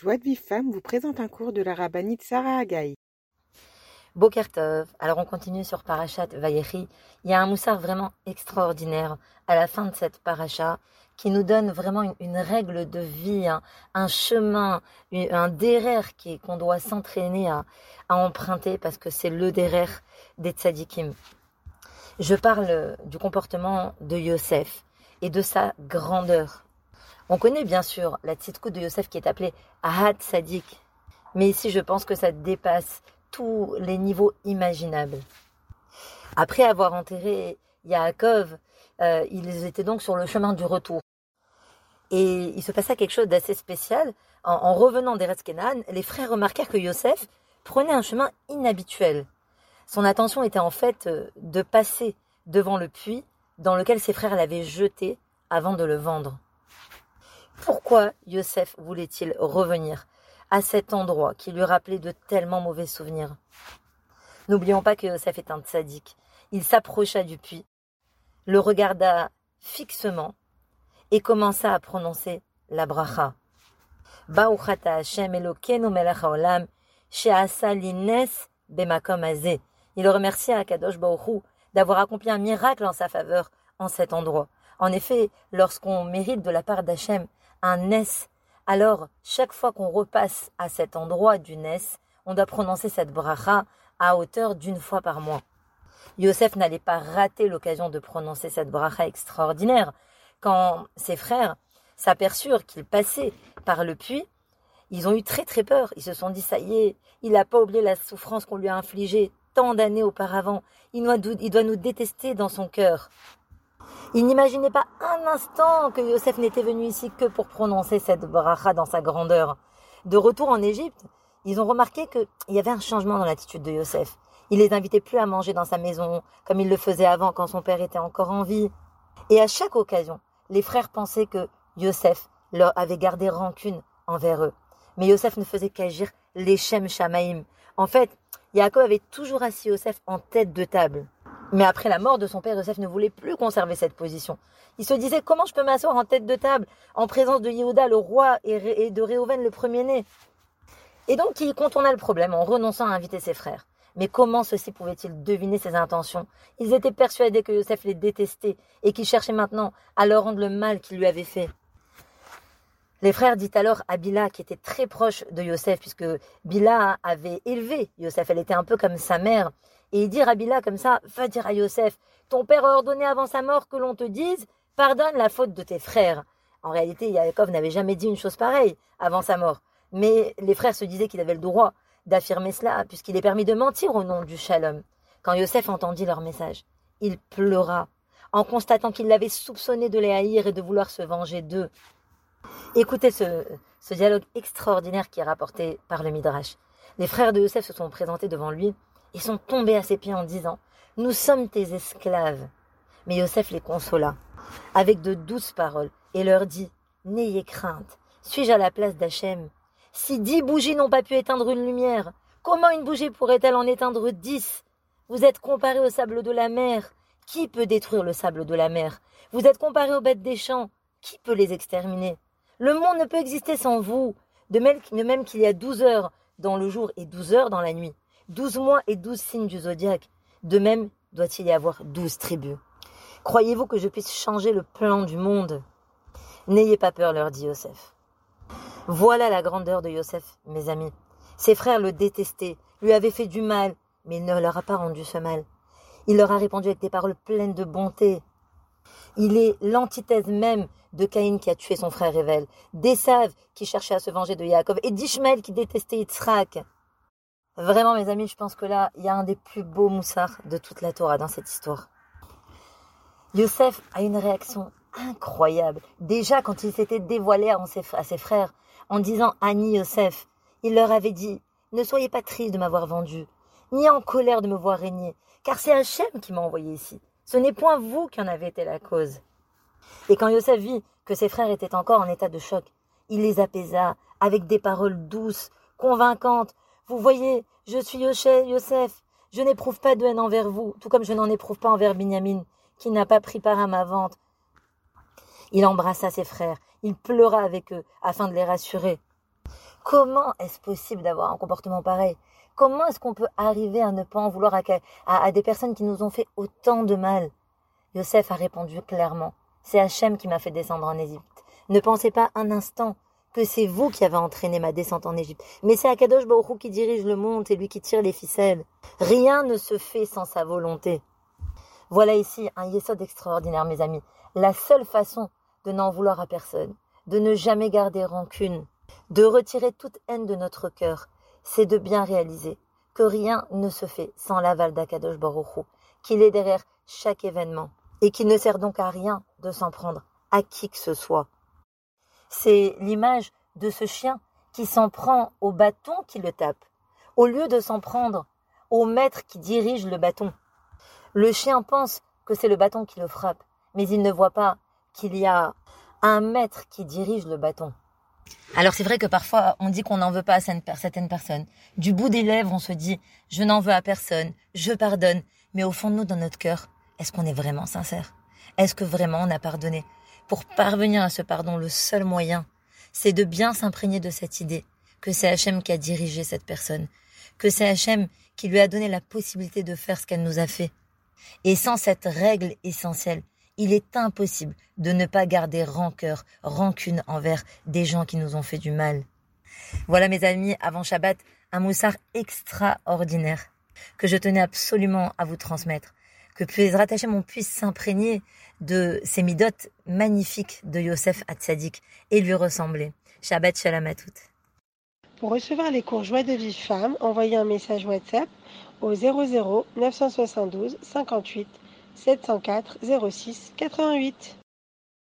Joie de Vive Femme vous présente un cours de la rabbinite Sarah Agaï. Bokertov, alors on continue sur Parashat Vayechi. Il y a un moussard vraiment extraordinaire à la fin de cette paracha qui nous donne vraiment une, règle de vie, un, chemin, un derer qu'on doit s'entraîner à, emprunter parce que c'est le derer des tzadikim. Je parle du comportement de Yosef et de sa grandeur. On connaît bien sûr la tzitkout de Yosef qui est appelée Ahad Sadik. Mais ici, je pense que ça dépasse tous les niveaux imaginables. Après avoir enterré Yaakov, euh, ils étaient donc sur le chemin du retour. Et il se passa quelque chose d'assez spécial. En, revenant d'Eretz les frères remarquèrent que Yosef prenait un chemin inhabituel. Son attention était en fait euh, de passer devant le puits dans lequel ses frères l'avaient jeté avant de le vendre. Pourquoi Yosef voulait-il revenir à cet endroit qui lui rappelait de tellement mauvais souvenirs? N'oublions pas que Yosef est un tzaddik. Il s'approcha du puits, le regarda fixement et commença à prononcer la bracha. Hashem melech haolam bemakom Il remercia Akadosh Baruch d'avoir accompli un miracle en sa faveur en cet endroit. En effet, lorsqu'on mérite de la part d'Hachem un Nes. Alors, chaque fois qu'on repasse à cet endroit du Nes, on doit prononcer cette bracha à hauteur d'une fois par mois. Yosef n'allait pas rater l'occasion de prononcer cette bracha extraordinaire. Quand ses frères s'aperçurent qu'il passait par le puits, ils ont eu très très peur. Ils se sont dit, ça y est, il n'a pas oublié la souffrance qu'on lui a infligée tant d'années auparavant. Il il doit nous détester dans son cœur. Il n'imaginait pas un instant que Yosef n'était venu ici que pour prononcer cette bracha dans sa grandeur. De retour en Égypte, ils ont remarqué qu'il y avait un changement dans l'attitude de Yosef. Il les invitait plus à manger dans sa maison, comme il le faisait avant quand son père était encore en vie. Et à chaque occasion, les frères pensaient que Yosef leur avait gardé rancune envers eux. Mais Yosef ne faisait qu'agir l'Echem Shamaim. En fait, Yaakov avait toujours assis Yosef en tête de table. Mais après la mort de son père, Joseph ne voulait plus conserver cette position. Il se disait comment je peux m'asseoir en tête de table en présence de Yehuda, le roi, et de Réhouven, le premier-né? Et donc il contourna le problème en renonçant à inviter ses frères. Mais comment ceux-ci pouvaient-ils deviner ses intentions? Ils étaient persuadés que Joseph les détestait et qu'il cherchait maintenant à leur rendre le mal qu'il lui avait fait. Les frères dit alors à Bila, qui était très proche de Yosef, puisque Bila avait élevé Yosef, elle était un peu comme sa mère, et il dit Rabila comme ça, va dire à Yosef, ton père a ordonné avant sa mort que l'on te dise, pardonne la faute de tes frères. En réalité, Yaakov n'avait jamais dit une chose pareille avant sa mort. Mais les frères se disaient qu'il avait le droit d'affirmer cela, puisqu'il est permis de mentir au nom du shalom. Quand Yosef entendit leur message, il pleura, en constatant qu'il l'avait soupçonné de les haïr et de vouloir se venger d'eux. Écoutez ce, ce dialogue extraordinaire qui est rapporté par le Midrash. Les frères de Yosef se sont présentés devant lui ils sont tombés à ses pieds en disant Nous sommes tes esclaves. Mais Yosef les consola avec de douces paroles et leur dit N'ayez crainte, suis-je à la place d'Hachem? Si dix bougies n'ont pas pu éteindre une lumière, comment une bougie pourrait-elle en éteindre dix? Vous êtes comparés au sable de la mer. Qui peut détruire le sable de la mer? Vous êtes comparés aux bêtes des champs. Qui peut les exterminer? Le monde ne peut exister sans vous. De même qu'il y a douze heures dans le jour et douze heures dans la nuit douze mois et douze signes du zodiaque. De même, doit-il y avoir douze tribus. Croyez-vous que je puisse changer le plan du monde? N'ayez pas peur, leur dit Yosef. Voilà la grandeur de Yosef, mes amis. Ses frères le détestaient, lui avaient fait du mal, mais il ne leur a pas rendu ce mal. Il leur a répondu avec des paroles pleines de bonté. Il est l'antithèse même de Caïn qui a tué son frère Evel, d'Esav qui cherchait à se venger de Yaakov et d'Ishmael qui détestait Yitzhak. Vraiment, mes amis, je pense que là, il y a un des plus beaux moussards de toute la Torah dans cette histoire. Youssef a une réaction incroyable. Déjà, quand il s'était dévoilé à ses frères en disant Annie Youssef, il leur avait dit Ne soyez pas tristes de m'avoir vendu, ni en colère de me voir régner, car c'est Hachem qui m'a envoyé ici. Ce n'est point vous qui en avez été la cause. Et quand Youssef vit que ses frères étaient encore en état de choc, il les apaisa avec des paroles douces, convaincantes, vous voyez, je suis Yosef, je n'éprouve pas de haine envers vous, tout comme je n'en éprouve pas envers Binyamin, qui n'a pas pris part à ma vente. Il embrassa ses frères, il pleura avec eux, afin de les rassurer. Comment est-ce possible d'avoir un comportement pareil? Comment est-ce qu'on peut arriver à ne pas en vouloir à, des personnes qui nous ont fait autant de mal? Yosef a répondu clairement. C'est Hachem qui m'a fait descendre en Égypte. Ne pensez pas un instant que c'est vous qui avez entraîné ma descente en Égypte. Mais c'est Akadosh Baruch qui dirige le monde, et lui qui tire les ficelles. Rien ne se fait sans sa volonté. Voilà ici un yesod extraordinaire, mes amis. La seule façon de n'en vouloir à personne, de ne jamais garder rancune, de retirer toute haine de notre cœur, c'est de bien réaliser que rien ne se fait sans l'aval d'Akadosh Baruch qu'il est derrière chaque événement, et qu'il ne sert donc à rien de s'en prendre à qui que ce soit. C'est l'image de ce chien qui s'en prend au bâton qui le tape, au lieu de s'en prendre au maître qui dirige le bâton. Le chien pense que c'est le bâton qui le frappe, mais il ne voit pas qu'il y a un maître qui dirige le bâton. Alors c'est vrai que parfois on dit qu'on n'en veut pas à certaines personnes. Du bout des lèvres on se dit je n'en veux à personne, je pardonne. Mais au fond de nous, dans notre cœur, est-ce qu'on est vraiment sincère? Est-ce que vraiment on a pardonné? Pour parvenir à ce pardon, le seul moyen, c'est de bien s'imprégner de cette idée que c'est Hachem qui a dirigé cette personne, que c'est Hachem qui lui a donné la possibilité de faire ce qu'elle nous a fait. Et sans cette règle essentielle, il est impossible de ne pas garder rancœur, rancune envers des gens qui nous ont fait du mal. Voilà mes amis, avant Shabbat, un moussard extraordinaire que je tenais absolument à vous transmettre. Que puis rattacher mon puisse s'imprégner de ces midotes magnifiques de Yosef Hatzadik et lui ressembler. Shabbat Shalom à toutes. Pour recevoir les cours Joie de vie femme, envoyez un message WhatsApp au 00 972 58 704 06 88.